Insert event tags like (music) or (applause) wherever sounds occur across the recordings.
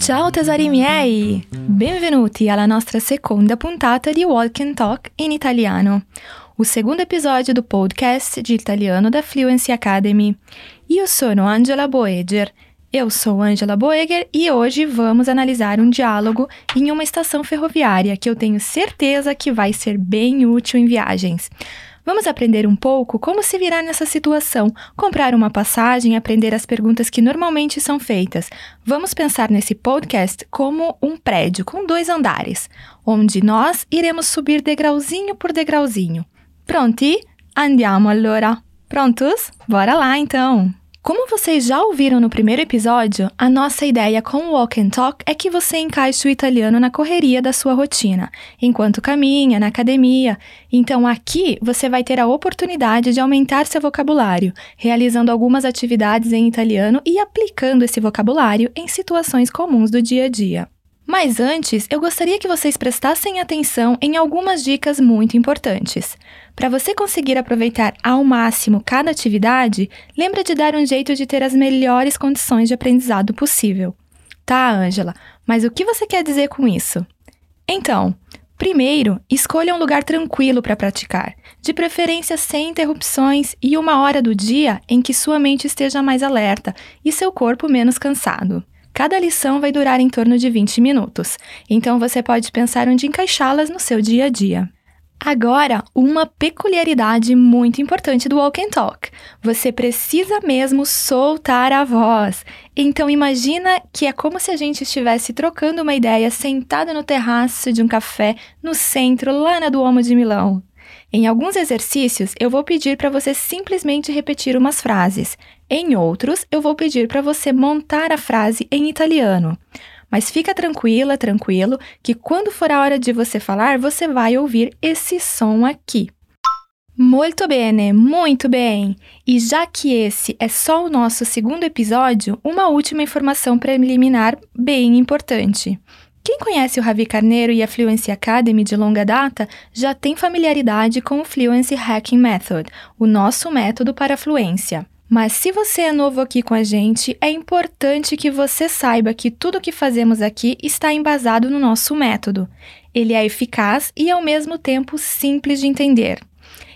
Ciao tesori miei! Benvenuti alla nostra seconda puntata di Walk and Talk in italiano, o segundo episódio do podcast de italiano da Fluency Academy. Io sono Angela Boeger. Eu sou Angela Boeger e hoje vamos analisar um diálogo em uma estação ferroviária que eu tenho certeza que vai ser bem útil em viagens. Vamos aprender um pouco como se virar nessa situação, comprar uma passagem, aprender as perguntas que normalmente são feitas. Vamos pensar nesse podcast como um prédio com dois andares, onde nós iremos subir degrauzinho por degrauzinho. Pronti? Andiamo allora. Prontos? Bora lá então! Como vocês já ouviram no primeiro episódio, a nossa ideia com o Walk and Talk é que você encaixe o italiano na correria da sua rotina, enquanto caminha, na academia. Então aqui você vai ter a oportunidade de aumentar seu vocabulário, realizando algumas atividades em italiano e aplicando esse vocabulário em situações comuns do dia a dia. Mas antes, eu gostaria que vocês prestassem atenção em algumas dicas muito importantes. Para você conseguir aproveitar ao máximo cada atividade, lembra de dar um jeito de ter as melhores condições de aprendizado possível. Tá, Ângela, mas o que você quer dizer com isso? Então, primeiro, escolha um lugar tranquilo para praticar, de preferência sem interrupções e uma hora do dia em que sua mente esteja mais alerta e seu corpo menos cansado. Cada lição vai durar em torno de 20 minutos, então você pode pensar onde encaixá-las no seu dia a dia. Agora, uma peculiaridade muito importante do Walk and Talk. Você precisa mesmo soltar a voz. Então imagina que é como se a gente estivesse trocando uma ideia sentado no terraço de um café no centro, lá na Duomo de Milão. Em alguns exercícios, eu vou pedir para você simplesmente repetir umas frases. Em outros, eu vou pedir para você montar a frase em italiano. Mas fica tranquila, tranquilo, que quando for a hora de você falar, você vai ouvir esse som aqui. Muito bem, muito bem! E já que esse é só o nosso segundo episódio, uma última informação preliminar bem importante. Quem conhece o Ravi Carneiro e a Fluency Academy de longa data já tem familiaridade com o Fluency Hacking Method, o nosso método para fluência. Mas se você é novo aqui com a gente, é importante que você saiba que tudo o que fazemos aqui está embasado no nosso método. Ele é eficaz e ao mesmo tempo simples de entender.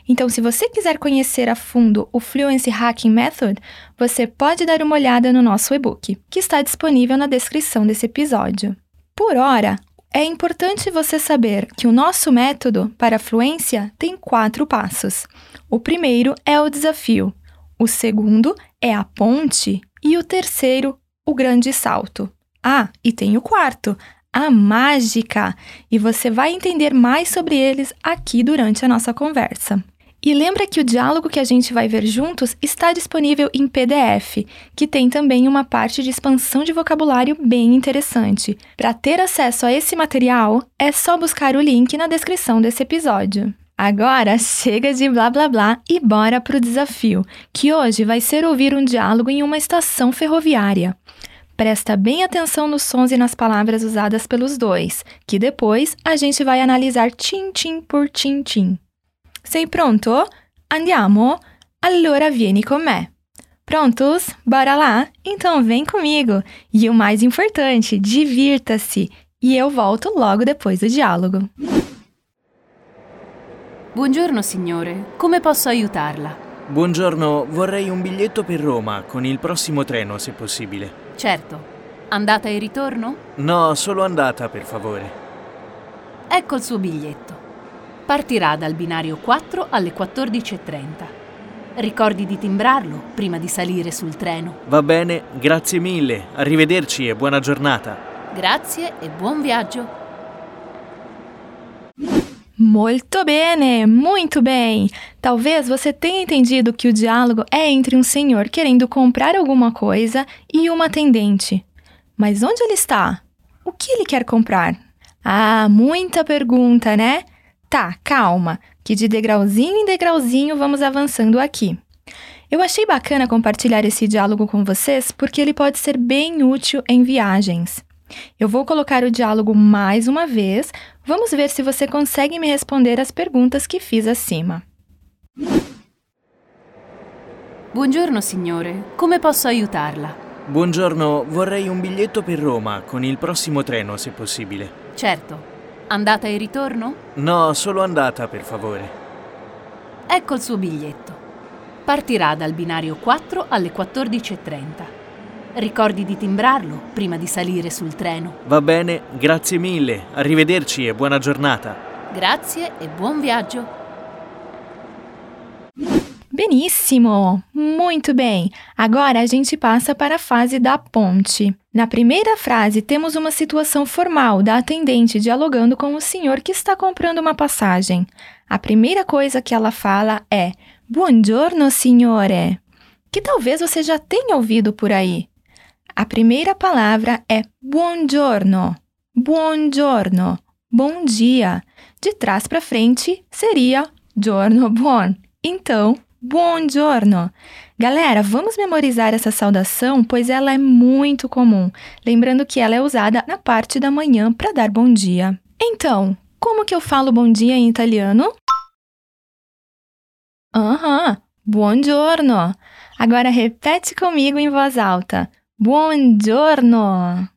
Então, se você quiser conhecer a fundo o Fluency Hacking Method, você pode dar uma olhada no nosso e-book, que está disponível na descrição desse episódio. Por hora, é importante você saber que o nosso método para a fluência tem quatro passos. O primeiro é o desafio, o segundo é a ponte e o terceiro, o grande salto. Ah, e tem o quarto, a mágica, e você vai entender mais sobre eles aqui durante a nossa conversa. E lembra que o diálogo que a gente vai ver juntos está disponível em PDF, que tem também uma parte de expansão de vocabulário bem interessante. Para ter acesso a esse material, é só buscar o link na descrição desse episódio. Agora chega de blá blá blá e bora pro desafio, que hoje vai ser ouvir um diálogo em uma estação ferroviária. Presta bem atenção nos sons e nas palavras usadas pelos dois, que depois a gente vai analisar tim-tim por tim-tim. Sei pronto? Andiamo? Allora vieni con me. Prontos? Bora lá? Então vem comigo! E o mais importante, divirta-se! E eu volto logo depois do diálogo. Buongiorno signore, come posso aiutarla? Buongiorno, vorrei un biglietto per Roma con il prossimo treno se possibile. Certo. Andata e ritorno? No, solo andata per favore. Ecco il suo biglietto. Partirà dal binario 4 alle 14.30. Ricordi di timbrarlo prima di salire sul treno. Va bene, grazie mille. Arrivederci e buona giornata. Grazie e buon viaggio. Muito bene, muito bem. Talvez você tenha entendido que o diálogo é entre um senhor querendo comprar alguma coisa e uma atendente. Mas onde ele está? O que ele quer comprar? Ah, muita pergunta, né? Tá, calma, que de degrauzinho em degrauzinho vamos avançando aqui. Eu achei bacana compartilhar esse diálogo com vocês porque ele pode ser bem útil em viagens. Eu vou colocar o diálogo mais uma vez. Vamos ver se você consegue me responder as perguntas que fiz acima. Buongiorno signore, come posso aiutarla? Buongiorno, vorrei un biglietto per Roma con il prossimo treno, se possibile. Certo. Andata e ritorno? No, solo andata, per favore. Ecco il suo biglietto. Partirà dal binario 4 alle 14.30. Ricordi di timbrarlo prima di salire sul treno. Va bene, grazie mille. Arrivederci e buona giornata. Grazie e buon viaggio. Benissimo! Muito bem! Agora a gente passa para a fase da ponte. Na primeira frase, temos uma situação formal da atendente dialogando com o senhor que está comprando uma passagem. A primeira coisa que ela fala é Buongiorno, signore, que talvez você já tenha ouvido por aí. A primeira palavra é buongiorno. Buongiorno. Bom dia. De trás para frente seria giorno buon. Então, Buongiorno! Galera, vamos memorizar essa saudação, pois ela é muito comum, lembrando que ela é usada na parte da manhã para dar bom dia. Então, como que eu falo bom dia em italiano? Aham, uhum, buongiorno. Agora repete comigo em voz alta. Buongiorno.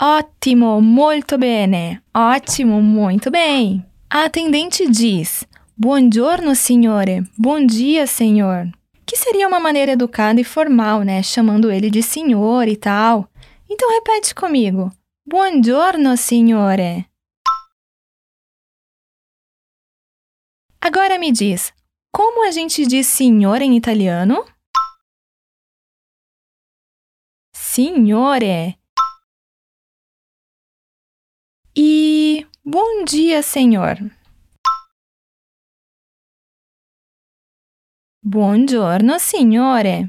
Ótimo, muito bene. Ótimo, muito bem. A atendente diz: Buongiorno, signore. Bom dia, senhor. Que seria uma maneira educada e formal, né? Chamando ele de senhor e tal. Então repete comigo. Buongiorno, signore. Agora me diz, como a gente diz senhor em italiano? Signore. E bom dia, senhor. Buongiorno, signore.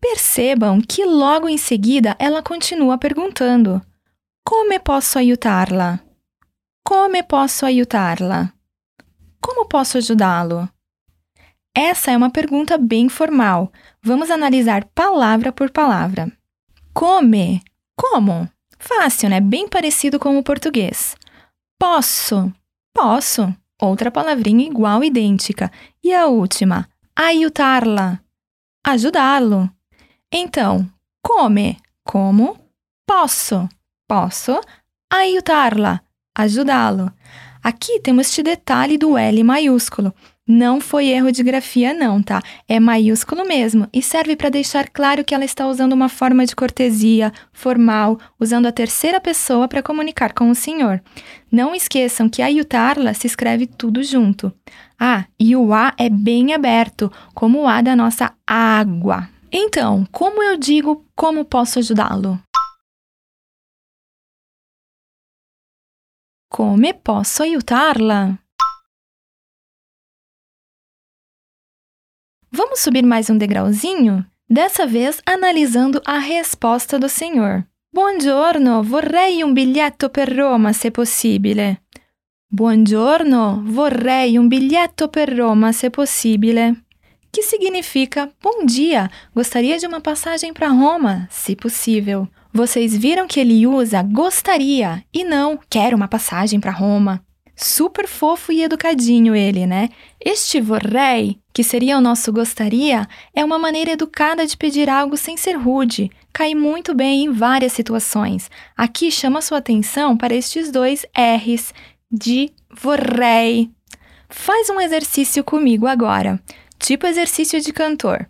Percebam que logo em seguida ela continua perguntando: Come posso aiutarla? Come posso aiutarla? Como posso ajudá-lo? Essa é uma pergunta bem formal. Vamos analisar palavra por palavra. Come. Como? Fácil, né? Bem parecido com o português. Posso. Posso outra palavrinha igual idêntica. E a última, aiutarla, ajudá-lo. Então, come, como, posso, posso, aiutarla, ajudá-lo. Aqui temos este detalhe do L maiúsculo. Não foi erro de grafia, não, tá? É maiúsculo mesmo e serve para deixar claro que ela está usando uma forma de cortesia, formal, usando a terceira pessoa para comunicar com o senhor. Não esqueçam que a Yutarla se escreve tudo junto. Ah, e o A é bem aberto, como o A da nossa água. Então, como eu digo como posso ajudá-lo? Come posso aiutarla? Vamos subir mais um degrauzinho? Dessa vez analisando a resposta do senhor. Buongiorno, vorrei un biglietto per Roma se possibile. Buongiorno, vorrei un biglietto per Roma se possibile. Que significa bom dia, gostaria de uma passagem para Roma, se possível. Vocês viram que ele usa gostaria e não quero uma passagem para Roma. Super fofo e educadinho ele, né? Este vorrei, que seria o nosso gostaria, é uma maneira educada de pedir algo sem ser rude. Cai muito bem em várias situações. Aqui chama sua atenção para estes dois R's de vorrei. Faz um exercício comigo agora, tipo exercício de cantor.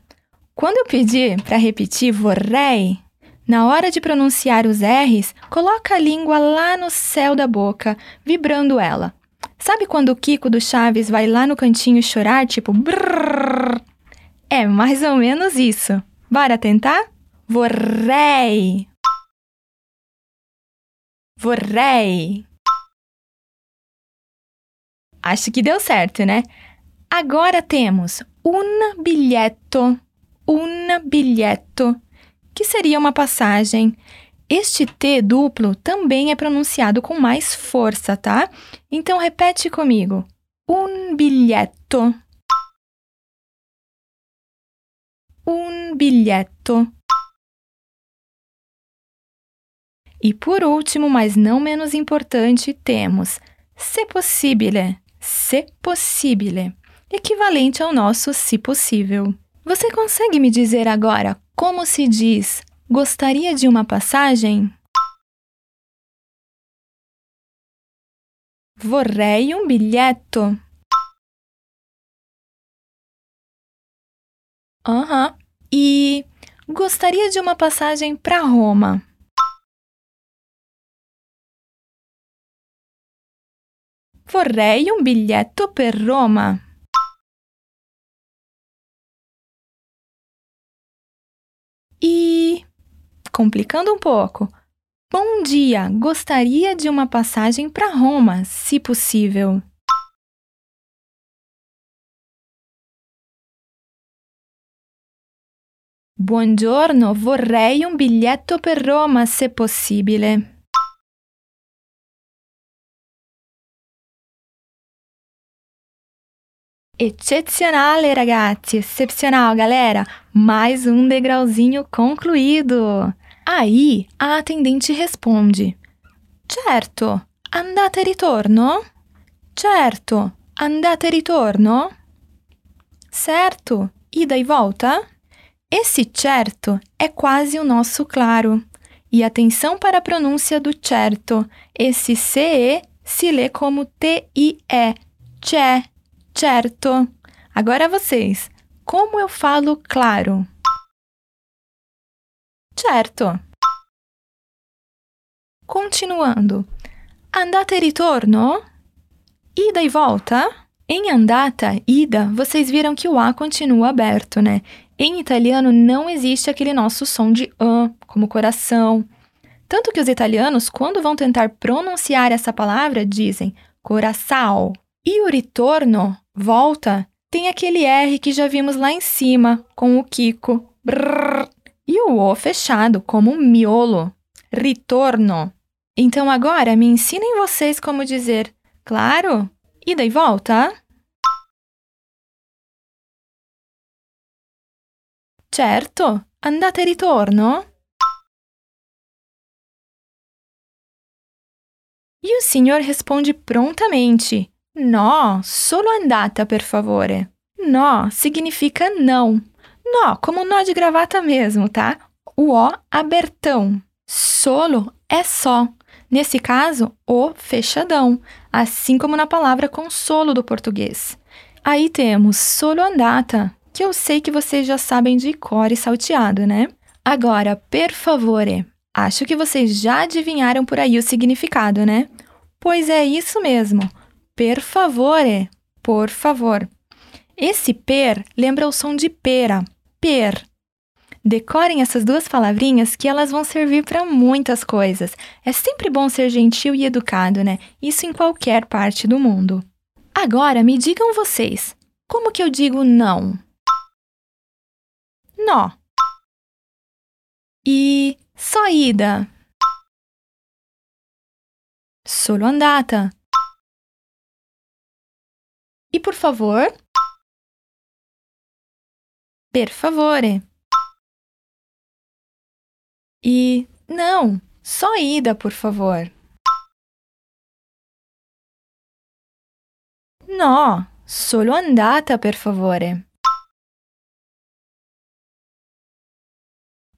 Quando eu pedir para repetir vorrei, na hora de pronunciar os R's, coloca a língua lá no céu da boca, vibrando ela. Sabe quando o Kiko do Chaves vai lá no cantinho chorar, tipo brrr? É mais ou menos isso. Bora tentar? Vorrei. Vorrei. Acho que deu certo, né? Agora temos un biglietto. Un biglietto que seria uma passagem. Este T duplo também é pronunciado com mais força, tá? Então repete comigo. Un biglietto. Un biglietto. E por último, mas não menos importante, temos se possibile. Se possibile. equivalente ao nosso se possível. Você consegue me dizer agora como se diz gostaria de uma passagem? Vorrei um biglietto. Aham. Uhum. E gostaria de uma passagem para Roma. Vorrei un biglietto per Roma. E, complicando um pouco, bom dia, gostaria de uma passagem para Roma, se possível. Buongiorno, vorrei un biglietto per Roma, se possibile. Eccezionale, ragazzi! Excepcional, galera! Mais um degrauzinho concluído! Aí, a atendente responde: Certo, andate e ritorno? Certo, andate e ritorno? Certo, ida e volta? Esse certo é quase o nosso claro. E atenção para a pronúncia do certo. Esse CE se lê como T-I-E, c'è Certo. Agora vocês. Como eu falo claro? Certo. Continuando. Andata e ritorno? Ida e volta? Em andata, ida, vocês viram que o A continua aberto, né? Em italiano não existe aquele nosso som de an, como coração. Tanto que os italianos, quando vão tentar pronunciar essa palavra, dizem coração. E o ritorno volta, tem aquele R que já vimos lá em cima, com o Kiko. Brrr, e o O fechado, como um miolo. Ritorno. Então agora me ensinem vocês como dizer, claro, ida e volta. Certo, andate e ritorno. E o senhor responde prontamente: No, solo andata, per favore. No significa não. No, como nó de gravata mesmo, tá? O O abertão. Solo é só. Nesse caso, o fechadão, assim como na palavra consolo do português. Aí temos solo andata, que eu sei que vocês já sabem de cor e salteado, né? Agora, per favore. Acho que vocês já adivinharam por aí o significado, né? Pois é isso mesmo per favore, por favor. Esse per lembra o som de pera, per. Decorem essas duas palavrinhas que elas vão servir para muitas coisas. É sempre bom ser gentil e educado, né? Isso em qualquer parte do mundo. Agora me digam vocês, como que eu digo não? Nó. E só ida? Solo andata. E por favor? Per favore. E não, só ida, por favor. No, solo andata, per favore.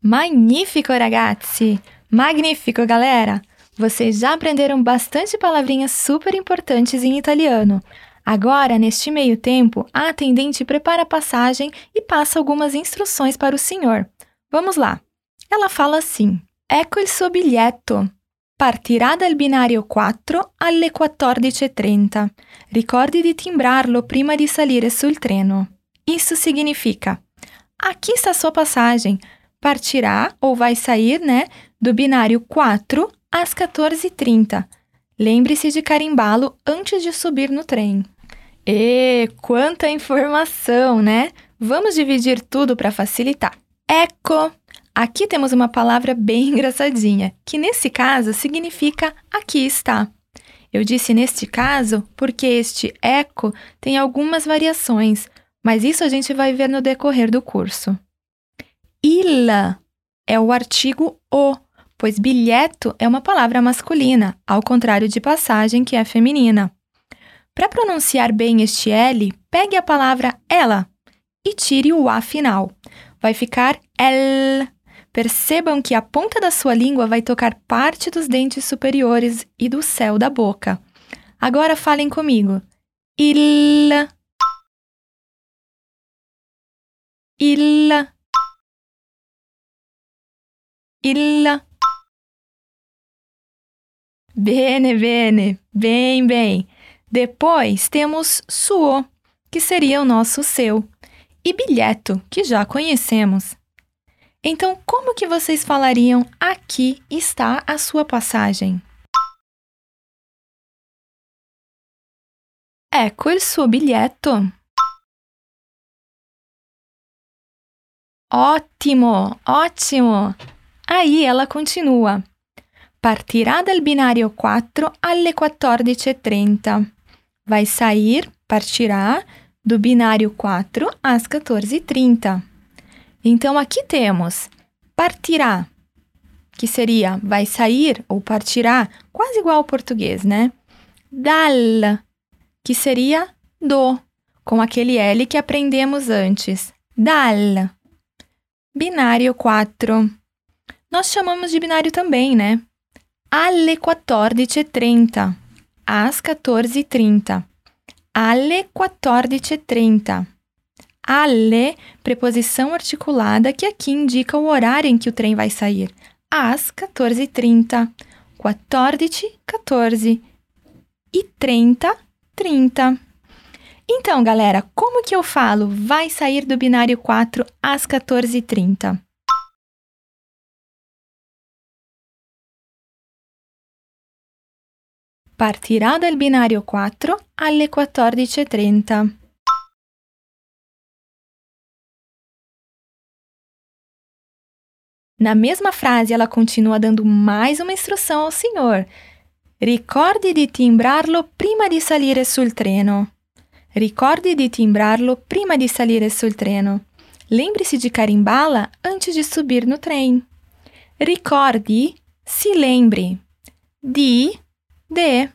Magnífico, ragazzi! Magnífico, galera! Vocês já aprenderam bastante palavrinhas super importantes em italiano. Agora, neste meio tempo, a atendente prepara a passagem e passa algumas instruções para o senhor. Vamos lá. Ela fala assim: Ecco il suo biglietto. Partirà dal binario 4 alle 14.30. Ricordi di timbrarlo prima di salire sul treno. Isso significa: aqui está sua passagem. Partirá ou vai sair, né, do binário 4 às 14h30. Lembre-se de carimbá-lo antes de subir no trem. E quanta informação, né? Vamos dividir tudo para facilitar. Eco. Aqui temos uma palavra bem (laughs) engraçadinha, que nesse caso significa aqui está. Eu disse neste caso porque este eco tem algumas variações, mas isso a gente vai ver no decorrer do curso. Ila é o artigo o, pois bilheto é uma palavra masculina, ao contrário de passagem, que é feminina. Para pronunciar bem este L, pegue a palavra ela e tire o A final. Vai ficar L. Percebam que a ponta da sua língua vai tocar parte dos dentes superiores e do céu da boca. Agora falem comigo. Il. Il. Il. Bene, bene. Bem, bem. Depois temos suo, que seria o nosso seu, e bilheto, que já conhecemos. Então, como que vocês falariam aqui está a sua passagem? Ecco il suo biglietto. Ótimo, ótimo! Aí ela continua. Partirà dal binario 4 alle 14.30. Vai sair, partirá, do binário 4 às 14h30. Então, aqui temos partirá, que seria vai sair ou partirá, quase igual ao português, né? Dal, que seria do, com aquele L que aprendemos antes. Dal. Binário 4. Nós chamamos de binário também, né? Alle 14.30 às 14h30. Alle 14h30. Alle, preposição articulada que aqui indica o horário em que o trem vai sair. Às 14h30. 14, 14. E 30, 30. Então, galera, como que eu falo vai sair do binário 4 às 14h30? Partirà dal binario 4 alle 14.30. Na mesma frase, ela continua dando mais uma instrução ao senhor. Ricordi di timbrarlo prima di salire sul treno. Ricordi di timbrarlo prima di salire sul treno. Lembre-se de carimbá-la antes de subir no trem. Ricordi, se lembre. Di de.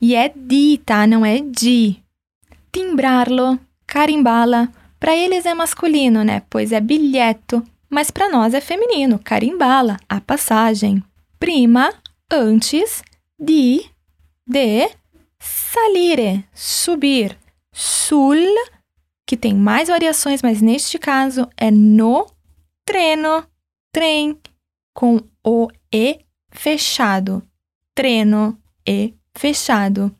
E é di, tá? Não é de. Timbrarlo, carimbá-la. Para eles é masculino, né? Pois é bilheto. Mas para nós é feminino, carimbá-la, a passagem. Prima, antes, di, de, salire, subir. Sul, que tem mais variações, mas neste caso é no treno, trem, com o E fechado. Treno, e fechado.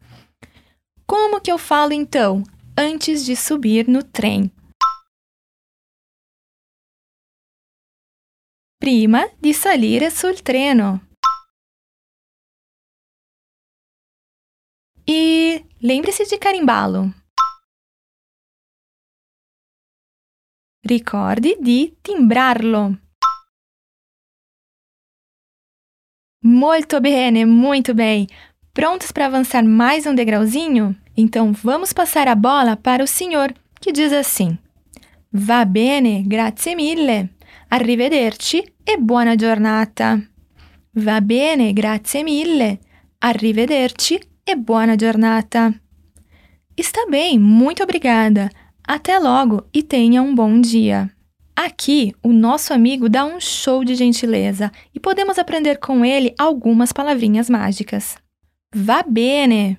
Como que eu falo então antes de subir no trem? Prima di salire sul treno. E lembre-se de carimbá-lo. Ricordi di timbrarlo. Molto bene, muito bem. Prontos para avançar mais um degrauzinho? Então vamos passar a bola para o senhor, que diz assim: Va bene, grazie mille. Arrivederci e buona giornata. Va bene, grazie mille. Arrivederci e buona giornata. Está bem, muito obrigada. Até logo e tenha um bom dia. Aqui, o nosso amigo dá um show de gentileza e podemos aprender com ele algumas palavrinhas mágicas. Va bene.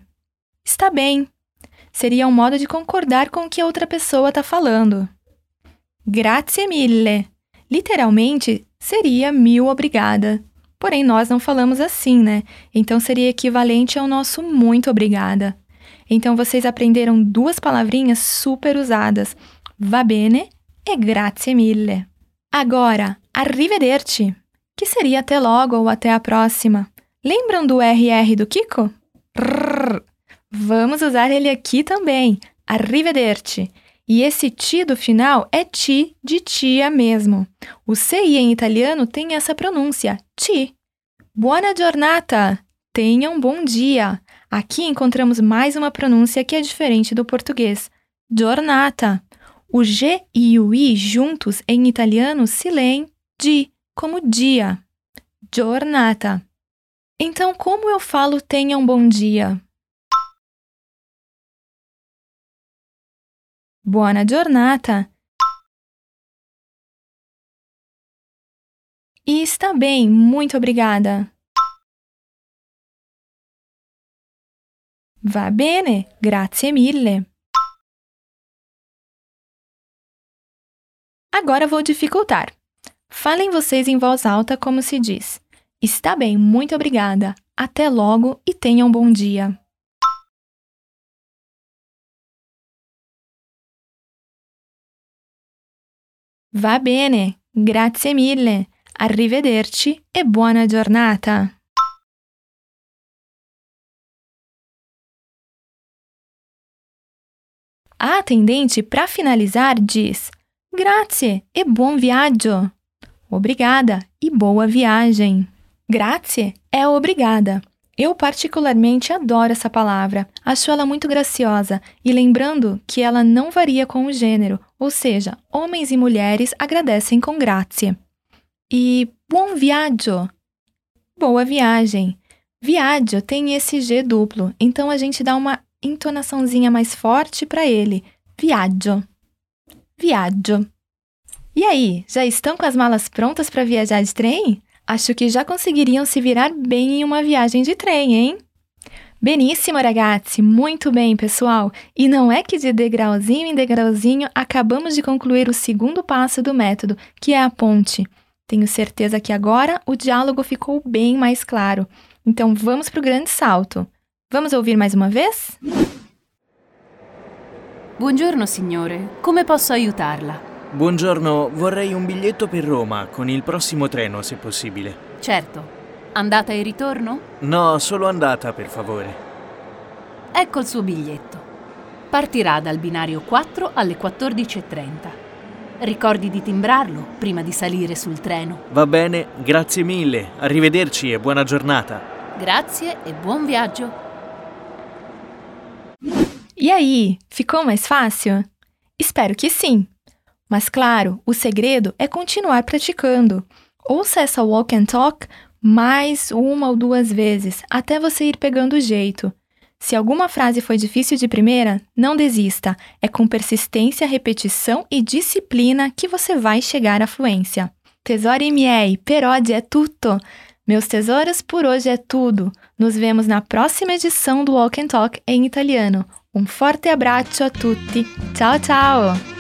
Está bem. Seria um modo de concordar com o que outra pessoa está falando. Grazie mille. Literalmente, seria mil obrigada. Porém, nós não falamos assim, né? Então seria equivalente ao nosso muito obrigada. Então vocês aprenderam duas palavrinhas super usadas: va bene e grazie mille. Agora, arrivederci, que seria até logo ou até a próxima. Lembram do RR do Kiko? Rrr. Vamos usar ele aqui também. Arrivederci. E esse ti do final é ti de tia mesmo. O CI em italiano tem essa pronúncia, ti. Buona giornata. Tenha um bom dia. Aqui encontramos mais uma pronúncia que é diferente do português. Giornata. O G e o I juntos em italiano se leem di, como dia. Giornata. Então, como eu falo tenha um bom dia? Buona giornata. E está bem, muito obrigada. Va bene, grazie mille. Agora vou dificultar. Falem vocês em voz alta como se diz. Está bem, muito obrigada. Até logo e tenham um bom dia. Va bene, grazie mille. Arrivederci e buona giornata. A atendente, para finalizar, diz: Grazie e buon viaggio. Obrigada e boa viagem. Grazie é obrigada. Eu particularmente adoro essa palavra, acho ela muito graciosa e lembrando que ela não varia com o gênero, ou seja, homens e mulheres agradecem com grazie. E buon viaggio, boa viagem. Viaggio tem esse G duplo, então a gente dá uma entonaçãozinha mais forte para ele. Viaggio. Viaggio. E aí, já estão com as malas prontas para viajar de trem? Acho que já conseguiriam se virar bem em uma viagem de trem, hein? Benissimo, ragazzi! Muito bem, pessoal! E não é que de degrauzinho em degrauzinho acabamos de concluir o segundo passo do método, que é a ponte. Tenho certeza que agora o diálogo ficou bem mais claro. Então vamos para o grande salto. Vamos ouvir mais uma vez? Buongiorno signore, come posso aiutarla? Buongiorno, vorrei un biglietto per Roma con il prossimo treno, se possibile. Certo. Andata e ritorno? No, solo andata, per favore. Ecco il suo biglietto. Partirà dal binario 4 alle 14.30. Ricordi di timbrarlo prima di salire sul treno. Va bene, grazie mille. Arrivederci e buona giornata. Grazie e buon viaggio. E aí, ficou mais fácil? Espero que sim. Mas claro, o segredo é continuar praticando. Ouça essa walk and talk mais uma ou duas vezes até você ir pegando o jeito. Se alguma frase foi difícil de primeira, não desista. É com persistência, repetição e disciplina que você vai chegar à fluência. Tesori miei, per oggi è tutto. Meus tesouros, por hoje é tudo. Nos vemos na próxima edição do Walk and Talk em italiano. Um forte abbraccio a tutti. Ciao ciao!